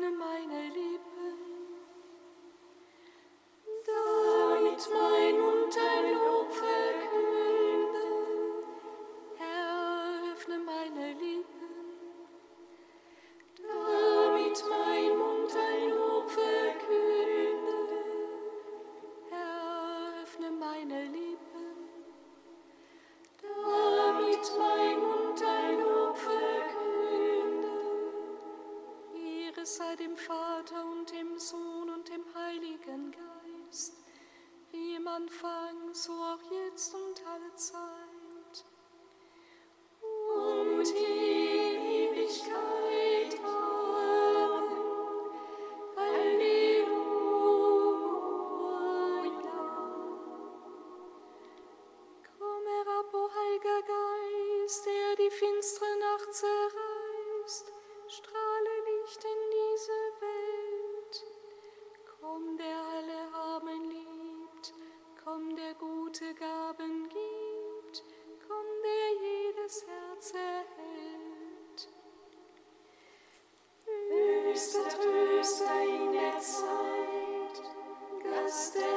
öffne meine Lippen, damit man stay.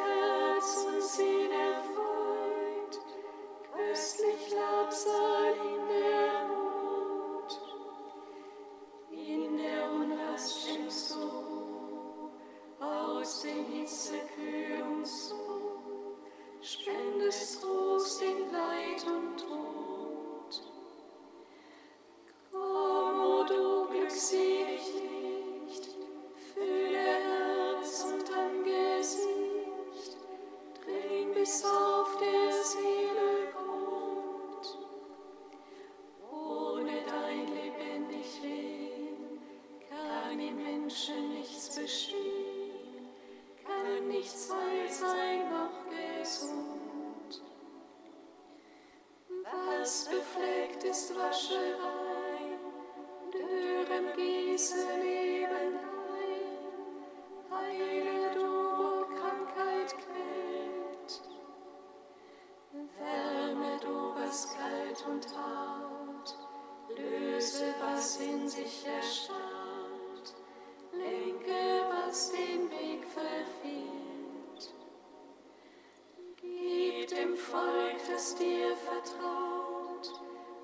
es dir vertraut,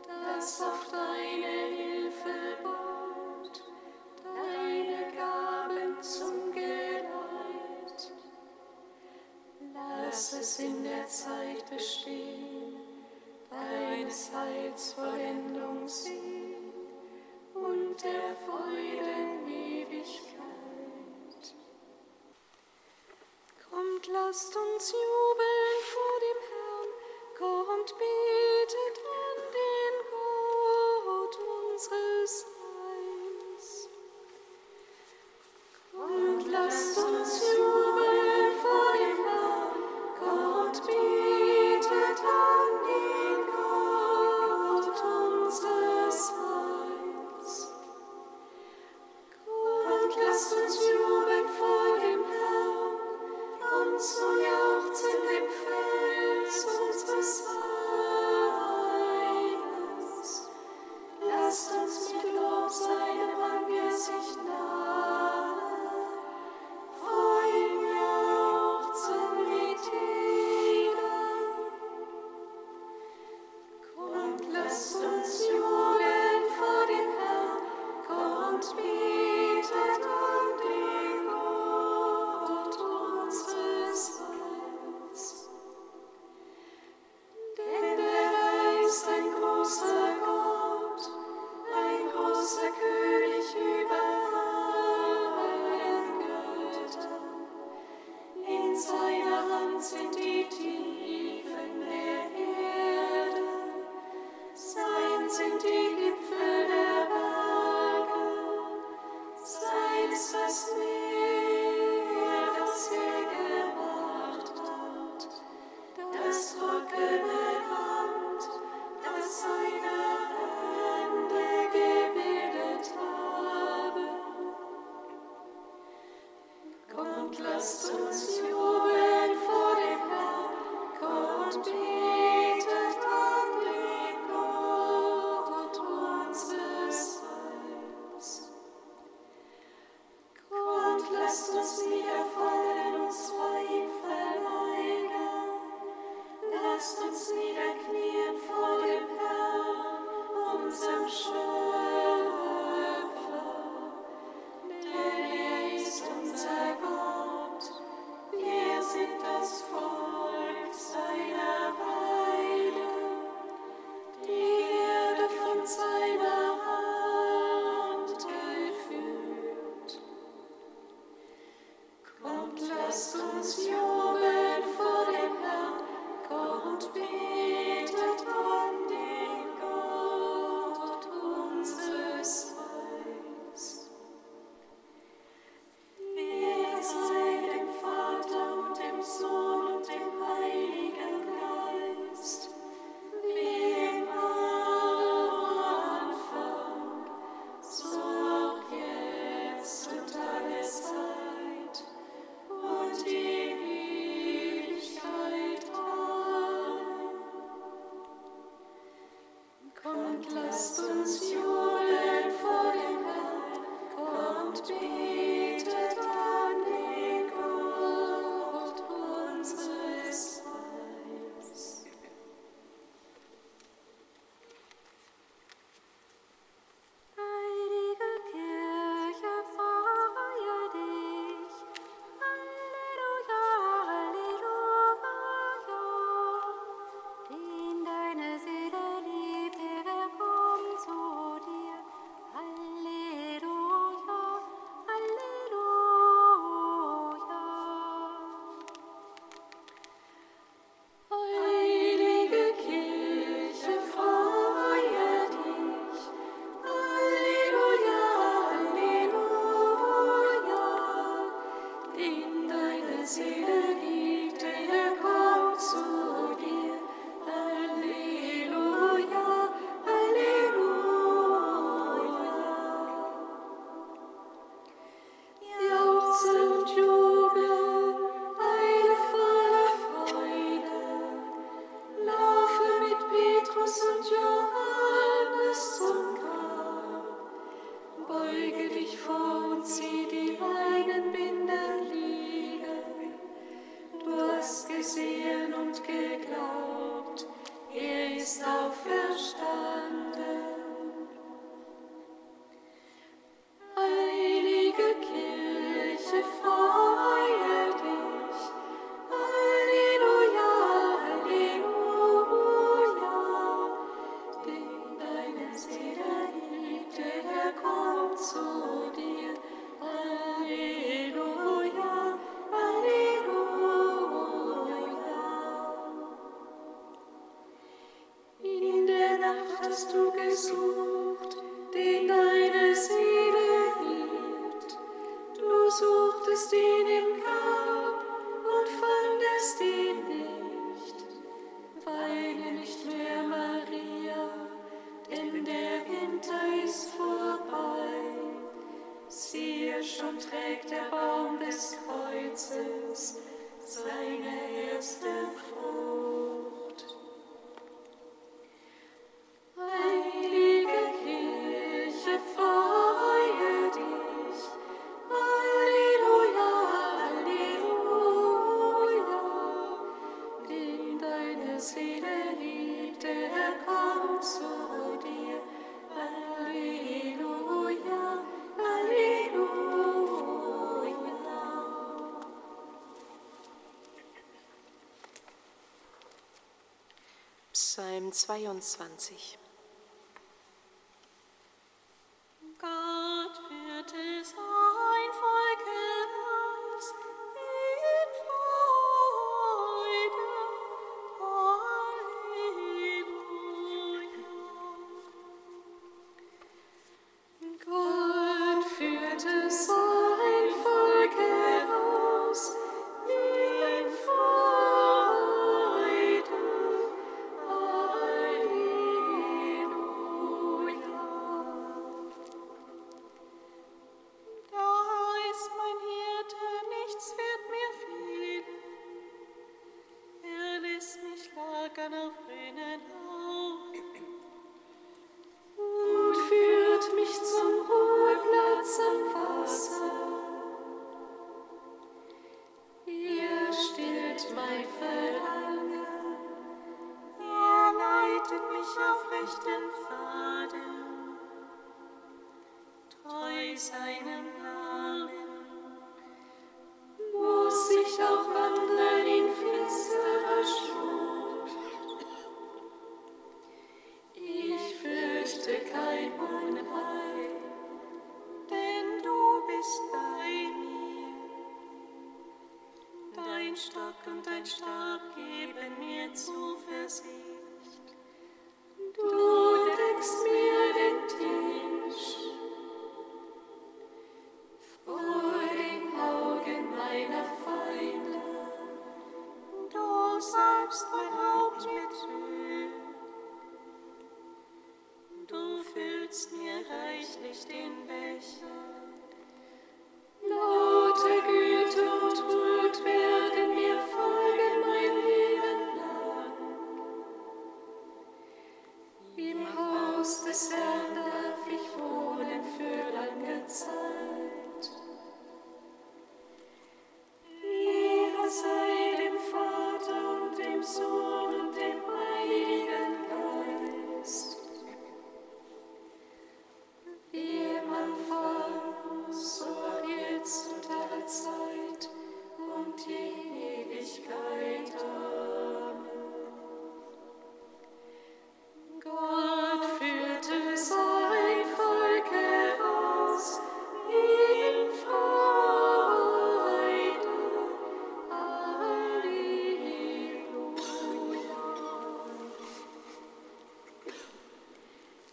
das auf deine Hilfe baut, deine Gaben zum Geleit. Lass es in der Zeit bestehen, deines Heils Vollendung sehen und der Freuden Ewigkeit. Kommt, lasst uns jubeln. Be. Stay 22. Dein Stock und dein Stab geben mir zu Zuversicht.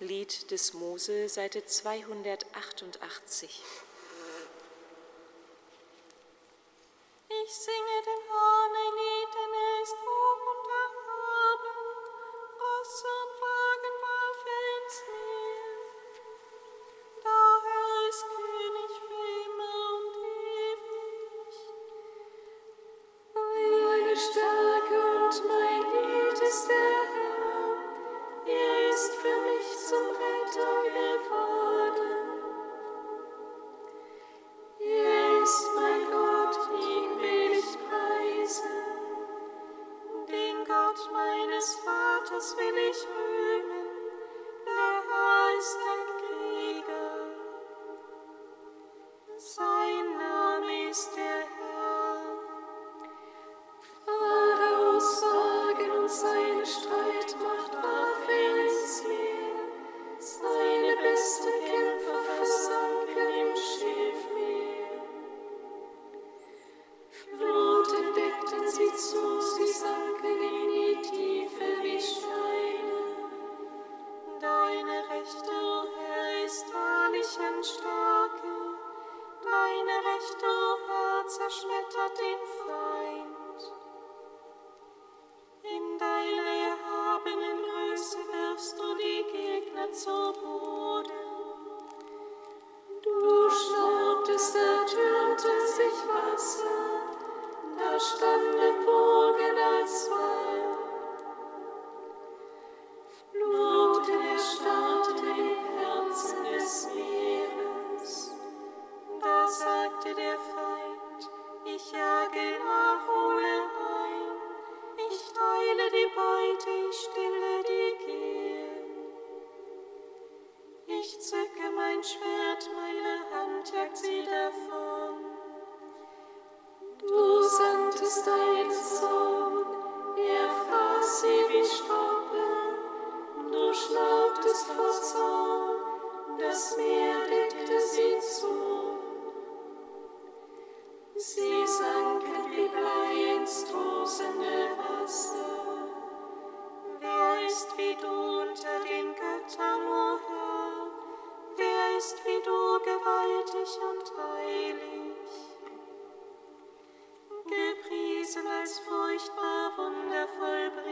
Lied des Mose, Seite 288. Stärke. deine rechte, O zerschmettert den Feind. alles furchtbar wundervoll.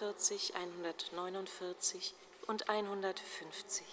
148, 149 und 150.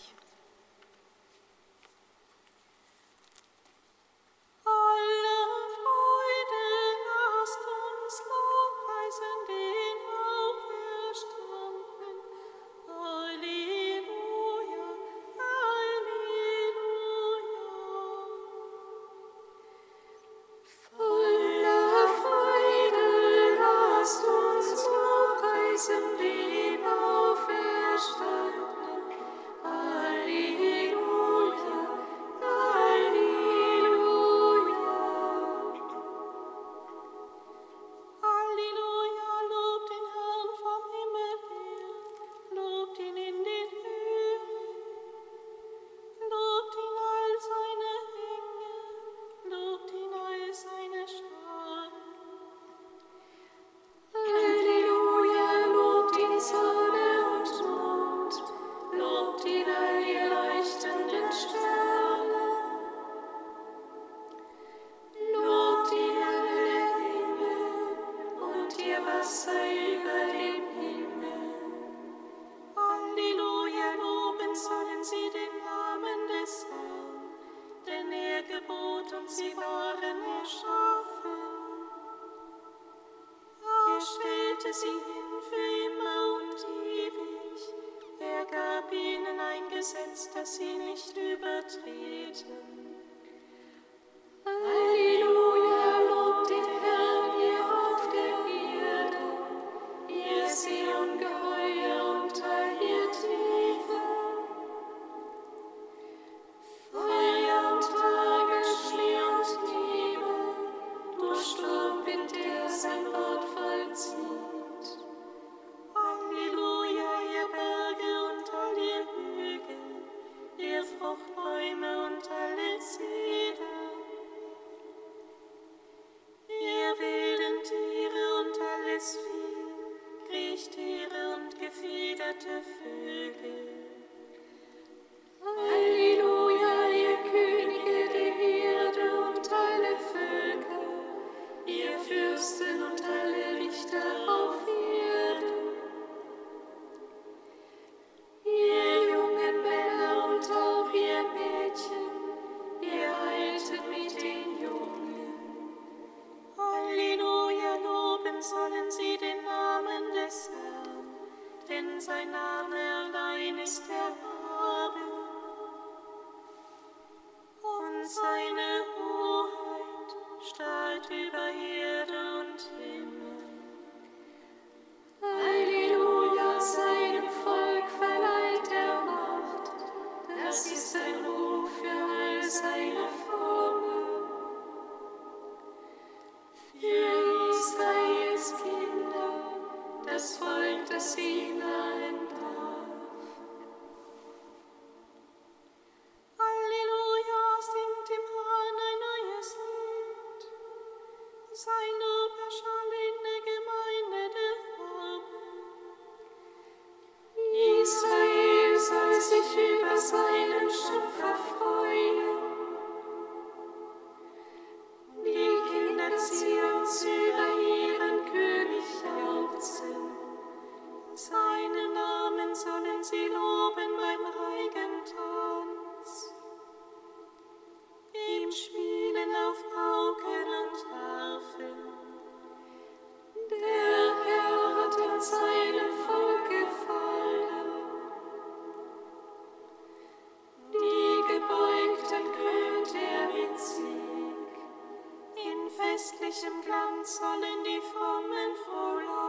singen für immer und ewig. Er gab ihnen ein Gesetz, das sie sein Name allein ist der Herr. welchem Glanz sollen die frommen froh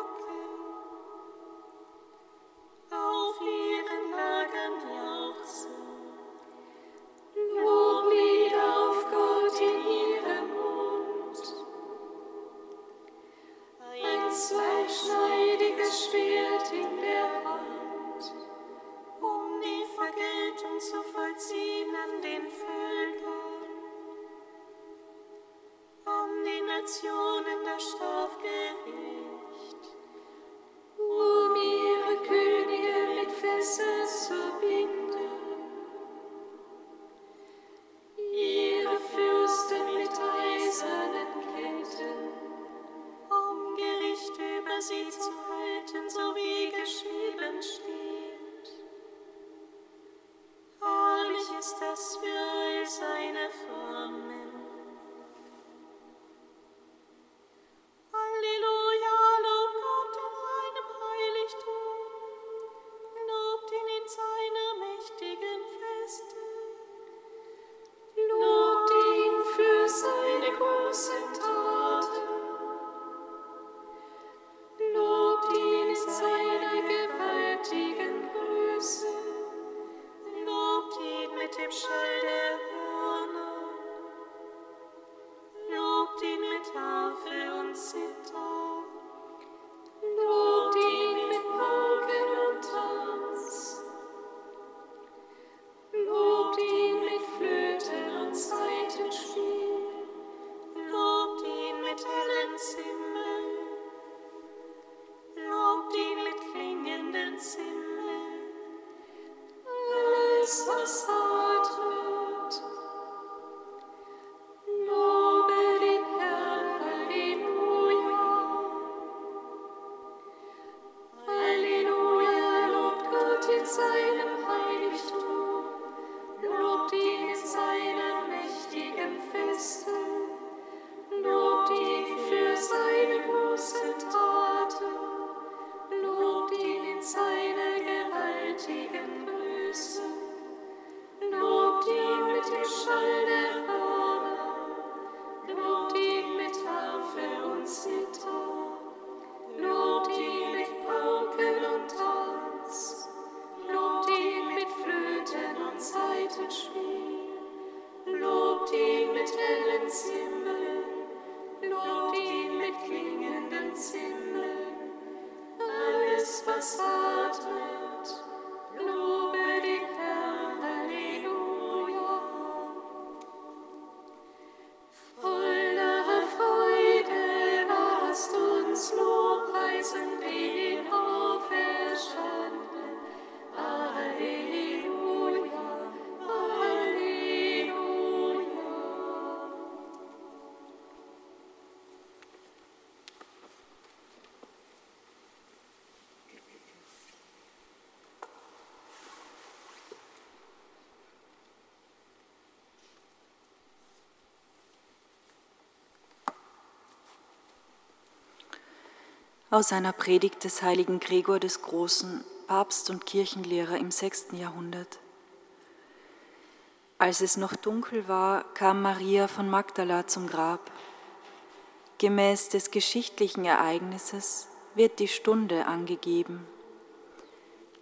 aus einer Predigt des heiligen Gregor des Großen, Papst und Kirchenlehrer im 6. Jahrhundert. Als es noch dunkel war, kam Maria von Magdala zum Grab. Gemäß des geschichtlichen Ereignisses wird die Stunde angegeben.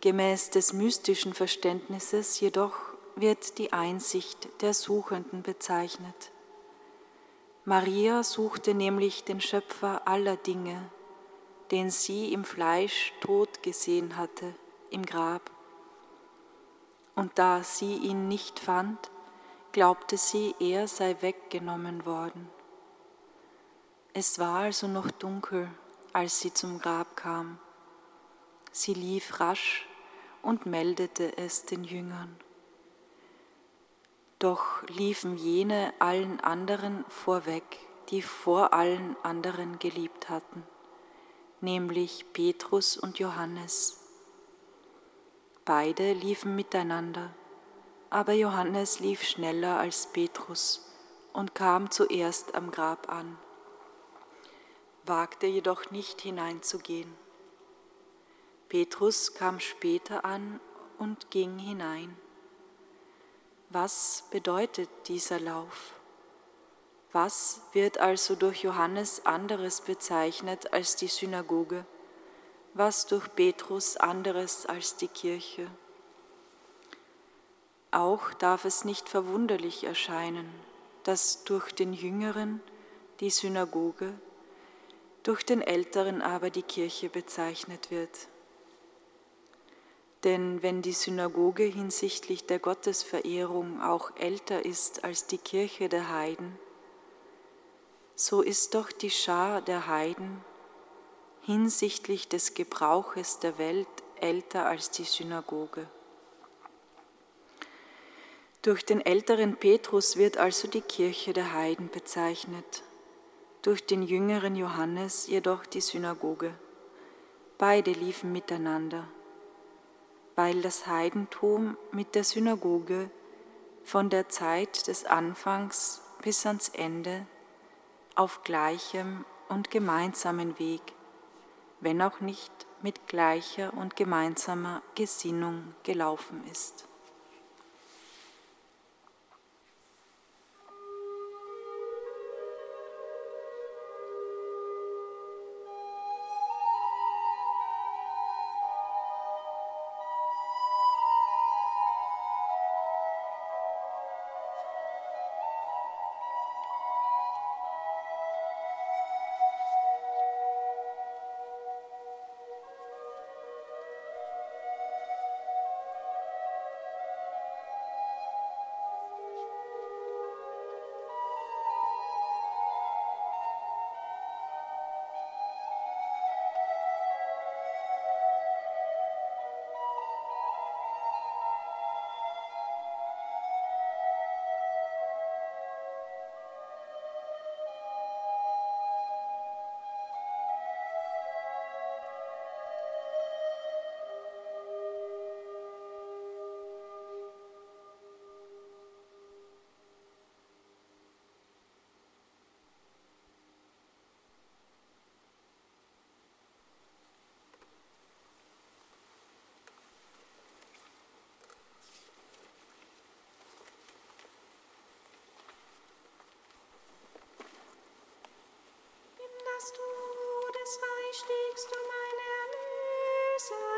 Gemäß des mystischen Verständnisses jedoch wird die Einsicht der Suchenden bezeichnet. Maria suchte nämlich den Schöpfer aller Dinge, den sie im Fleisch tot gesehen hatte, im Grab. Und da sie ihn nicht fand, glaubte sie, er sei weggenommen worden. Es war also noch dunkel, als sie zum Grab kam. Sie lief rasch und meldete es den Jüngern. Doch liefen jene allen anderen vorweg, die vor allen anderen geliebt hatten nämlich Petrus und Johannes. Beide liefen miteinander, aber Johannes lief schneller als Petrus und kam zuerst am Grab an, wagte jedoch nicht hineinzugehen. Petrus kam später an und ging hinein. Was bedeutet dieser Lauf? Was wird also durch Johannes anderes bezeichnet als die Synagoge? Was durch Petrus anderes als die Kirche? Auch darf es nicht verwunderlich erscheinen, dass durch den Jüngeren die Synagoge, durch den Älteren aber die Kirche bezeichnet wird. Denn wenn die Synagoge hinsichtlich der Gottesverehrung auch älter ist als die Kirche der Heiden, so ist doch die Schar der Heiden hinsichtlich des Gebrauches der Welt älter als die Synagoge. Durch den älteren Petrus wird also die Kirche der Heiden bezeichnet, durch den jüngeren Johannes jedoch die Synagoge. Beide liefen miteinander, weil das Heidentum mit der Synagoge von der Zeit des Anfangs bis ans Ende auf gleichem und gemeinsamen Weg, wenn auch nicht mit gleicher und gemeinsamer Gesinnung gelaufen ist. Stiegst du mein Erlöser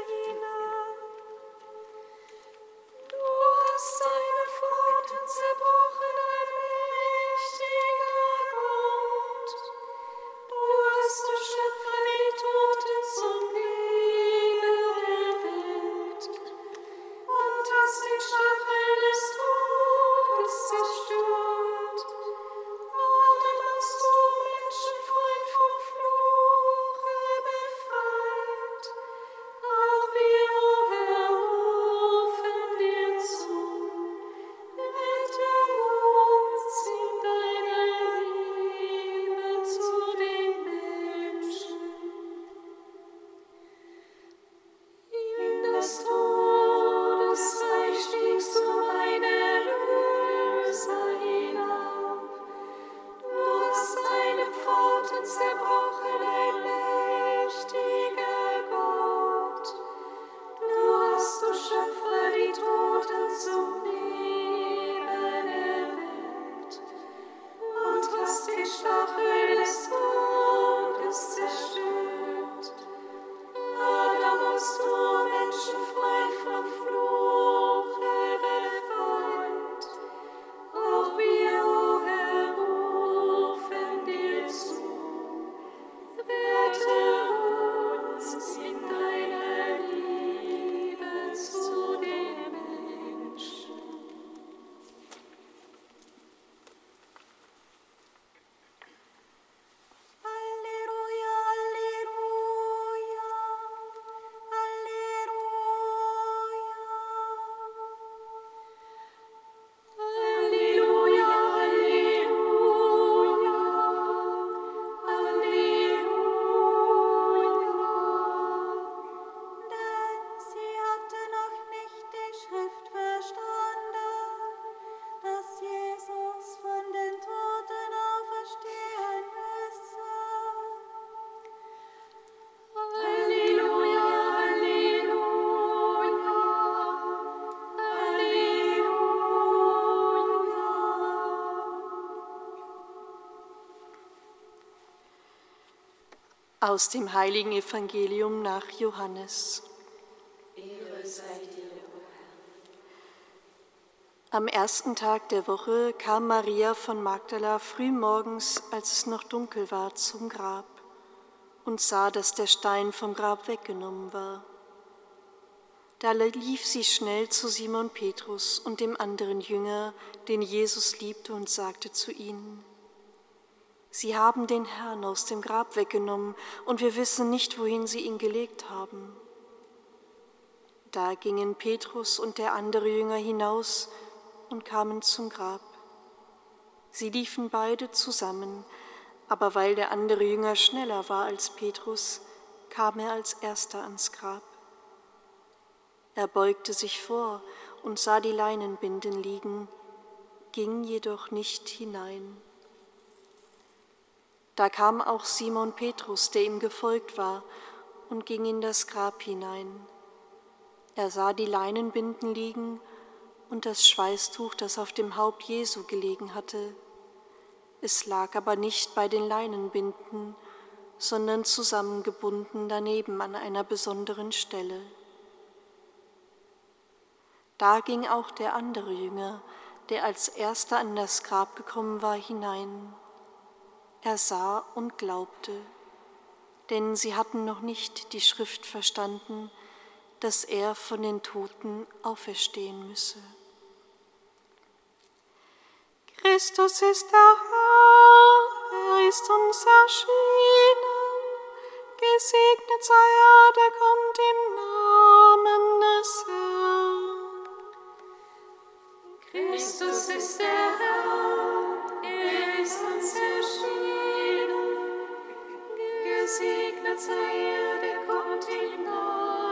Aus dem heiligen Evangelium nach Johannes. Ehre sei dir, o Herr. Am ersten Tag der Woche kam Maria von Magdala frühmorgens, als es noch dunkel war, zum Grab und sah, dass der Stein vom Grab weggenommen war. Da lief sie schnell zu Simon Petrus und dem anderen Jünger, den Jesus liebte, und sagte zu ihnen, Sie haben den Herrn aus dem Grab weggenommen und wir wissen nicht, wohin sie ihn gelegt haben. Da gingen Petrus und der andere Jünger hinaus und kamen zum Grab. Sie liefen beide zusammen, aber weil der andere Jünger schneller war als Petrus, kam er als erster ans Grab. Er beugte sich vor und sah die Leinenbinden liegen, ging jedoch nicht hinein. Da kam auch Simon Petrus, der ihm gefolgt war, und ging in das Grab hinein. Er sah die Leinenbinden liegen und das Schweißtuch, das auf dem Haupt Jesu gelegen hatte. Es lag aber nicht bei den Leinenbinden, sondern zusammengebunden daneben an einer besonderen Stelle. Da ging auch der andere Jünger, der als erster an das Grab gekommen war, hinein. Er sah und glaubte, denn sie hatten noch nicht die Schrift verstanden, dass er von den Toten auferstehen müsse. Christus ist der Herr, er ist uns erschienen. Gesegnet sei er, der kommt im Namen des Herrn. Christus ist der Herr, er ist uns erschienen. Gesegnet sei er, der kommt im Namen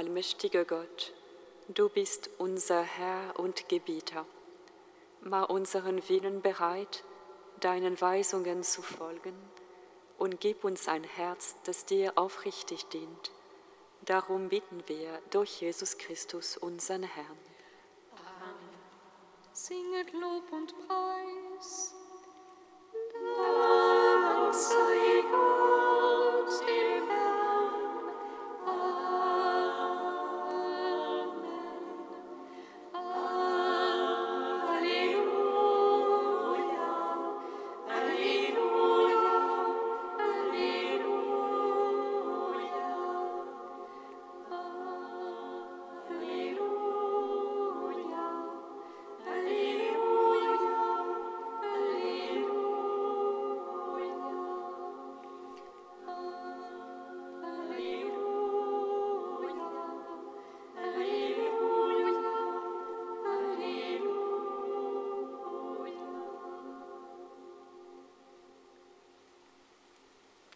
allmächtiger Gott, du bist unser Herr und Gebieter. Mach unseren Willen bereit, deinen Weisungen zu folgen und gib uns ein Herz, das dir aufrichtig dient. Darum bitten wir durch Jesus Christus, unseren Herrn. Amen. Singet Lob und Preis. Dank.